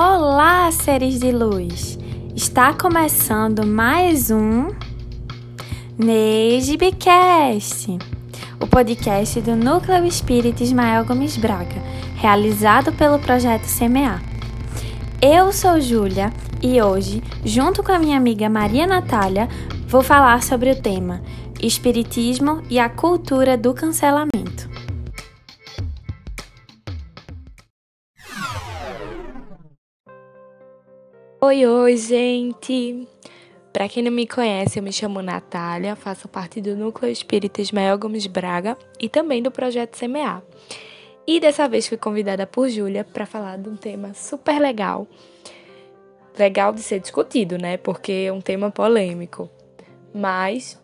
Olá, seres de luz! Está começando mais um Neijibcast, o podcast do Núcleo Espírita Ismael Gomes Braga, realizado pelo projeto Semear. Eu sou Júlia e hoje, junto com a minha amiga Maria Natália, vou falar sobre o tema Espiritismo e a cultura do cancelamento. Oi, oi, gente! Para quem não me conhece, eu me chamo Natália, faço parte do Núcleo Espírita Ismael Gomes Braga e também do projeto Semear. E dessa vez fui convidada por Júlia para falar de um tema super legal. Legal de ser discutido, né? Porque é um tema polêmico. Mas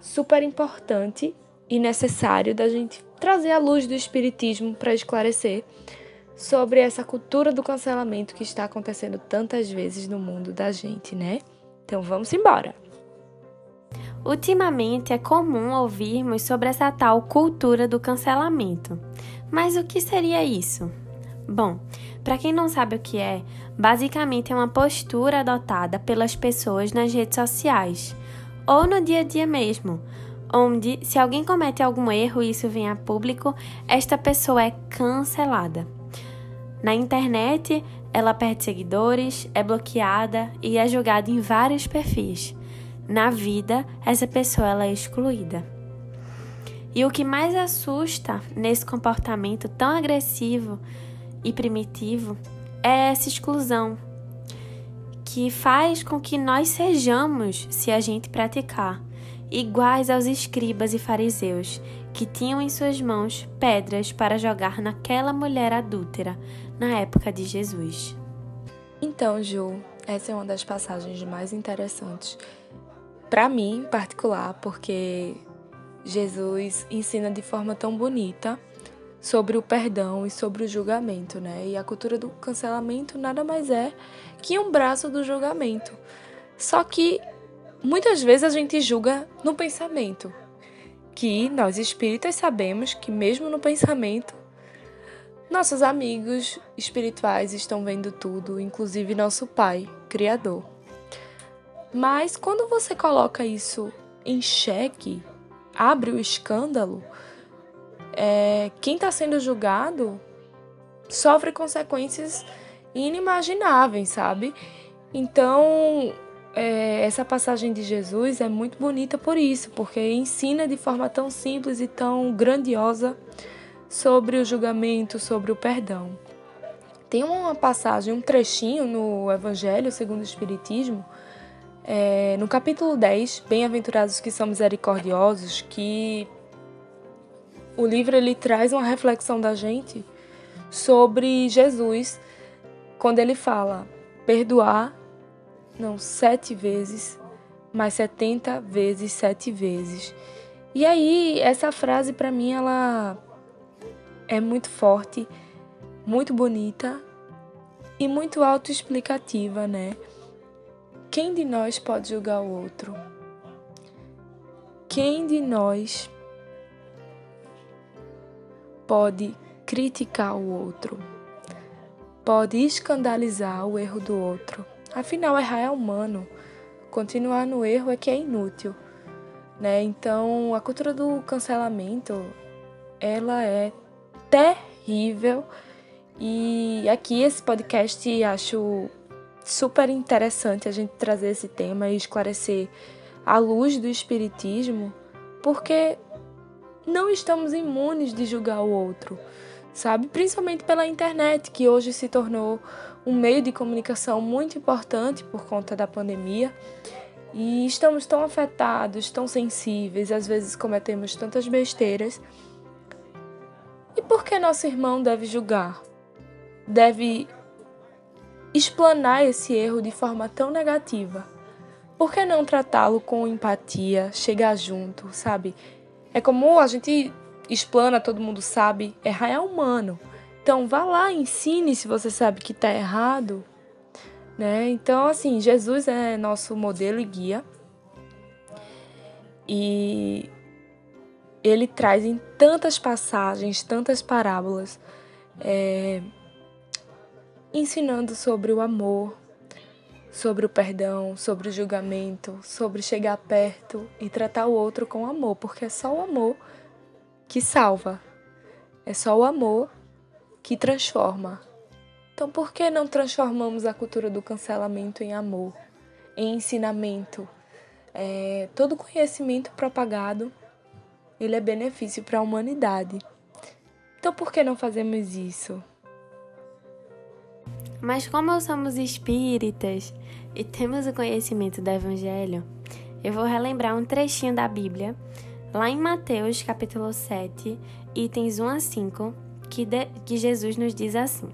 super importante e necessário da gente trazer a luz do espiritismo para esclarecer sobre essa cultura do cancelamento que está acontecendo tantas vezes no mundo da gente, né? Então vamos embora. Ultimamente é comum ouvirmos sobre essa tal cultura do cancelamento. Mas o que seria isso? Bom, para quem não sabe o que é, basicamente é uma postura adotada pelas pessoas nas redes sociais ou no dia a dia mesmo, onde se alguém comete algum erro e isso vem a público, esta pessoa é cancelada. Na internet, ela perde seguidores, é bloqueada e é julgada em vários perfis. Na vida, essa pessoa ela é excluída. E o que mais assusta nesse comportamento tão agressivo e primitivo é essa exclusão, que faz com que nós sejamos, se a gente praticar, iguais aos escribas e fariseus, que tinham em suas mãos pedras para jogar naquela mulher adúltera na época de Jesus. Então, Ju, essa é uma das passagens mais interessantes para mim, em particular, porque Jesus ensina de forma tão bonita sobre o perdão e sobre o julgamento, né? E a cultura do cancelamento nada mais é que um braço do julgamento. Só que muitas vezes a gente julga no pensamento, que nós espíritas sabemos que mesmo no pensamento nossos amigos espirituais estão vendo tudo, inclusive nosso Pai, Criador. Mas quando você coloca isso em xeque, abre o escândalo, é, quem está sendo julgado sofre consequências inimagináveis, sabe? Então, é, essa passagem de Jesus é muito bonita por isso, porque ensina de forma tão simples e tão grandiosa sobre o julgamento, sobre o perdão. Tem uma passagem, um trechinho no Evangelho segundo o Espiritismo, é, no capítulo 10, Bem-aventurados que são misericordiosos, que o livro ele traz uma reflexão da gente sobre Jesus, quando ele fala perdoar, não sete vezes, mas setenta vezes sete vezes. E aí, essa frase para mim, ela é muito forte, muito bonita e muito autoexplicativa, né? Quem de nós pode julgar o outro? Quem de nós pode criticar o outro? Pode escandalizar o erro do outro? Afinal, errar é humano. Continuar no erro é que é inútil, né? Então, a cultura do cancelamento, ela é terrível. E aqui esse podcast acho super interessante a gente trazer esse tema e esclarecer a luz do espiritismo, porque não estamos imunes de julgar o outro, sabe? Principalmente pela internet, que hoje se tornou um meio de comunicação muito importante por conta da pandemia. E estamos tão afetados, tão sensíveis, às vezes cometemos tantas besteiras e por que nosso irmão deve julgar? Deve explanar esse erro de forma tão negativa? Por que não tratá-lo com empatia, chegar junto, sabe? É como a gente explana, todo mundo sabe, errar é humano. Então vá lá, ensine se você sabe que está errado. Né? Então, assim, Jesus é nosso modelo e guia. E ele traz em tantas passagens, tantas parábolas, é, ensinando sobre o amor, sobre o perdão, sobre o julgamento, sobre chegar perto e tratar o outro com amor, porque é só o amor que salva. É só o amor que transforma. Então, por que não transformamos a cultura do cancelamento em amor, em ensinamento? É, todo conhecimento propagado ele é benefício para a humanidade. Então, por que não fazemos isso? Mas como somos espíritas e temos o conhecimento do Evangelho, eu vou relembrar um trechinho da Bíblia, lá em Mateus capítulo 7, itens 1 a 5, que, de, que Jesus nos diz assim: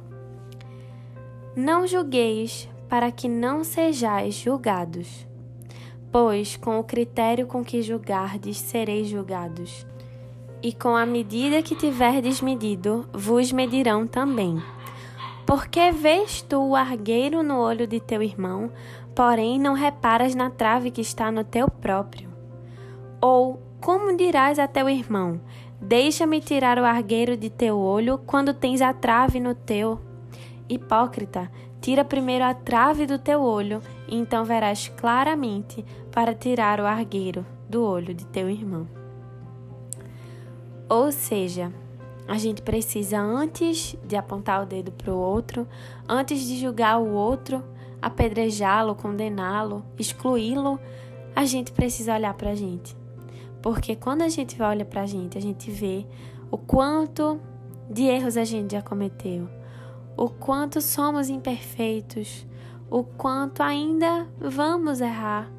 Não julgueis para que não sejais julgados, pois com o critério com que julgardes sereis julgados, e com a medida que tiverdes medido, vos medirão também. Porque vês tu o argueiro no olho de teu irmão, porém não reparas na trave que está no teu próprio? Ou como dirás a teu irmão: Deixa-me tirar o argueiro de teu olho quando tens a trave no teu? Hipócrita, tira primeiro a trave do teu olho, e então verás claramente para tirar o argueiro do olho de teu irmão. Ou seja, a gente precisa, antes de apontar o dedo para o outro, antes de julgar o outro, apedrejá-lo, condená-lo, excluí-lo, a gente precisa olhar para a gente. Porque quando a gente olha para a gente, a gente vê o quanto de erros a gente já cometeu, o quanto somos imperfeitos, o quanto ainda vamos errar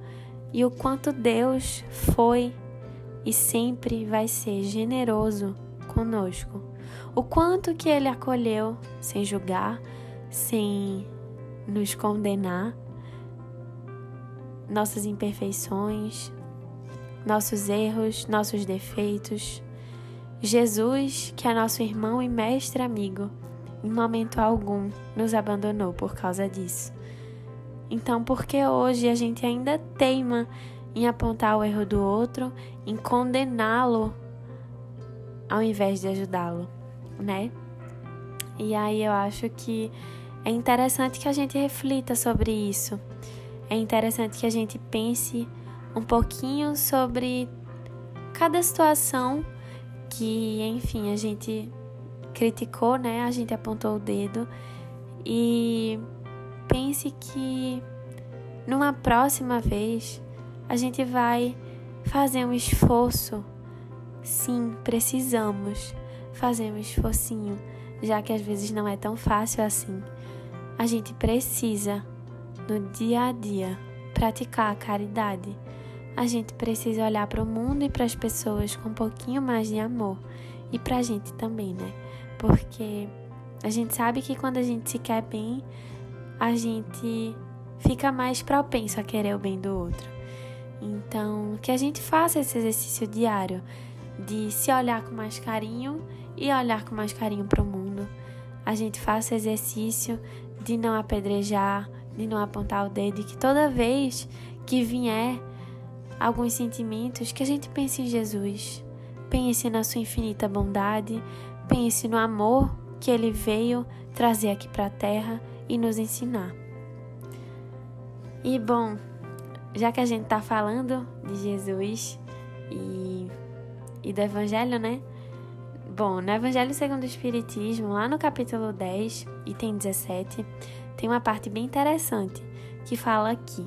e o quanto Deus foi e sempre vai ser generoso conosco. O quanto que ele acolheu sem julgar, sem nos condenar, nossas imperfeições, nossos erros, nossos defeitos. Jesus, que é nosso irmão e mestre amigo, em momento algum nos abandonou por causa disso. Então, por que hoje a gente ainda teima em apontar o erro do outro, em condená-lo ao invés de ajudá-lo, né? E aí eu acho que é interessante que a gente reflita sobre isso. É interessante que a gente pense um pouquinho sobre cada situação que, enfim, a gente criticou, né? A gente apontou o dedo e pense que numa próxima vez a gente vai fazer um esforço Sim, precisamos fazer um esforcinho, já que às vezes não é tão fácil assim. A gente precisa, no dia a dia, praticar a caridade. A gente precisa olhar para o mundo e para as pessoas com um pouquinho mais de amor. E para a gente também, né? Porque a gente sabe que quando a gente se quer bem, a gente fica mais propenso a querer o bem do outro. Então, que a gente faça esse exercício diário de se olhar com mais carinho e olhar com mais carinho para o mundo. A gente faça exercício de não apedrejar, de não apontar o dedo, e que toda vez que vier alguns sentimentos, que a gente pense em Jesus, pense na sua infinita bondade, pense no amor que ele veio trazer aqui para a terra e nos ensinar. E bom, já que a gente está falando de Jesus e e do Evangelho, né? Bom, no Evangelho segundo o Espiritismo, lá no capítulo 10, item 17, tem uma parte bem interessante que fala aqui.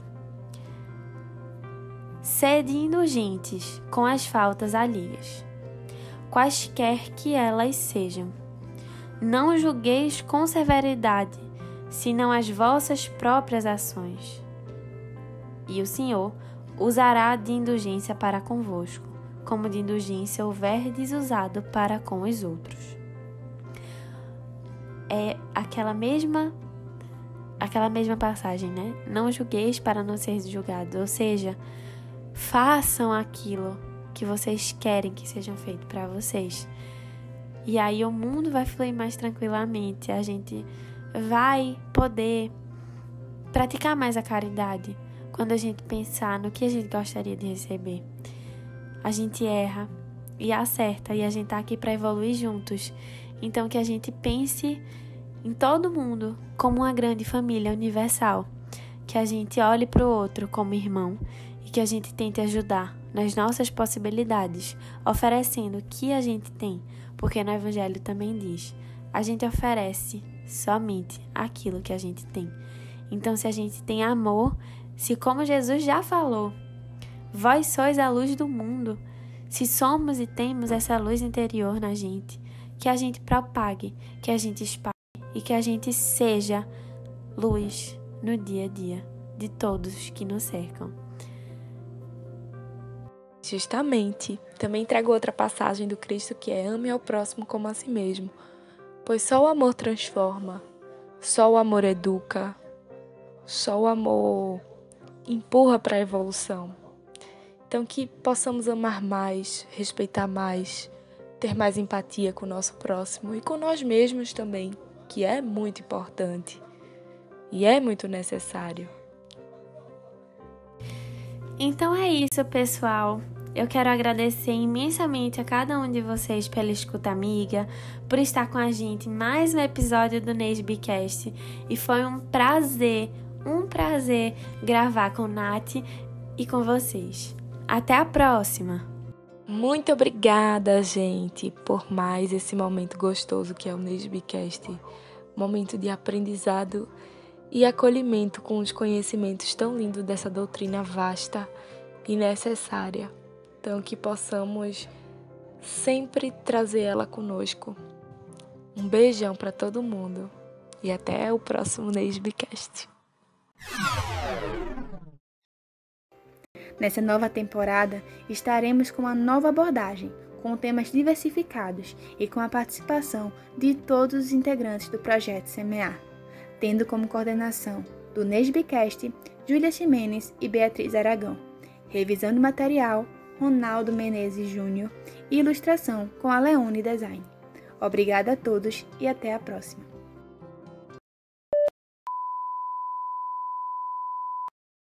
Sede indulgentes com as faltas alheias, quaisquer que elas sejam. Não julgueis com severidade, senão as vossas próprias ações. E o Senhor usará de indulgência para convosco como de indulgência houver desusado para com os outros. É aquela mesma aquela mesma passagem, né? Não julgueis para não ser julgados, ou seja, façam aquilo que vocês querem que seja feito para vocês. E aí o mundo vai fluir mais tranquilamente, a gente vai poder praticar mais a caridade quando a gente pensar no que a gente gostaria de receber a gente erra e acerta e a gente tá aqui para evoluir juntos. Então que a gente pense em todo mundo como uma grande família universal, que a gente olhe para o outro como irmão que a gente tente ajudar nas nossas possibilidades, oferecendo o que a gente tem, porque no Evangelho também diz: a gente oferece somente aquilo que a gente tem. Então, se a gente tem amor, se como Jesus já falou, vós sois a luz do mundo, se somos e temos essa luz interior na gente, que a gente propague, que a gente espalhe e que a gente seja luz no dia a dia de todos que nos cercam. Justamente. Também trago outra passagem do Cristo que é ame ao próximo como a si mesmo. Pois só o amor transforma, só o amor educa, só o amor empurra para a evolução. Então que possamos amar mais, respeitar mais, ter mais empatia com o nosso próximo e com nós mesmos também, que é muito importante e é muito necessário. Então é isso, pessoal. Eu quero agradecer imensamente a cada um de vocês pela escuta amiga, por estar com a gente em mais um episódio do Nesbicast. E foi um prazer, um prazer gravar com Nath e com vocês. Até a próxima! Muito obrigada, gente, por mais esse momento gostoso que é o Nesbicast. Momento de aprendizado e acolhimento com os conhecimentos tão lindos dessa doutrina vasta e necessária. Então, que possamos sempre trazer ela conosco. Um beijão para todo mundo e até o próximo Nesbicast. Nessa nova temporada, estaremos com uma nova abordagem, com temas diversificados e com a participação de todos os integrantes do projeto Semear, tendo como coordenação do Nesbicast Júlia Ximenes e Beatriz Aragão, revisão de material Ronaldo Menezes Júnior e ilustração com a Leone Design. Obrigada a todos e até a próxima.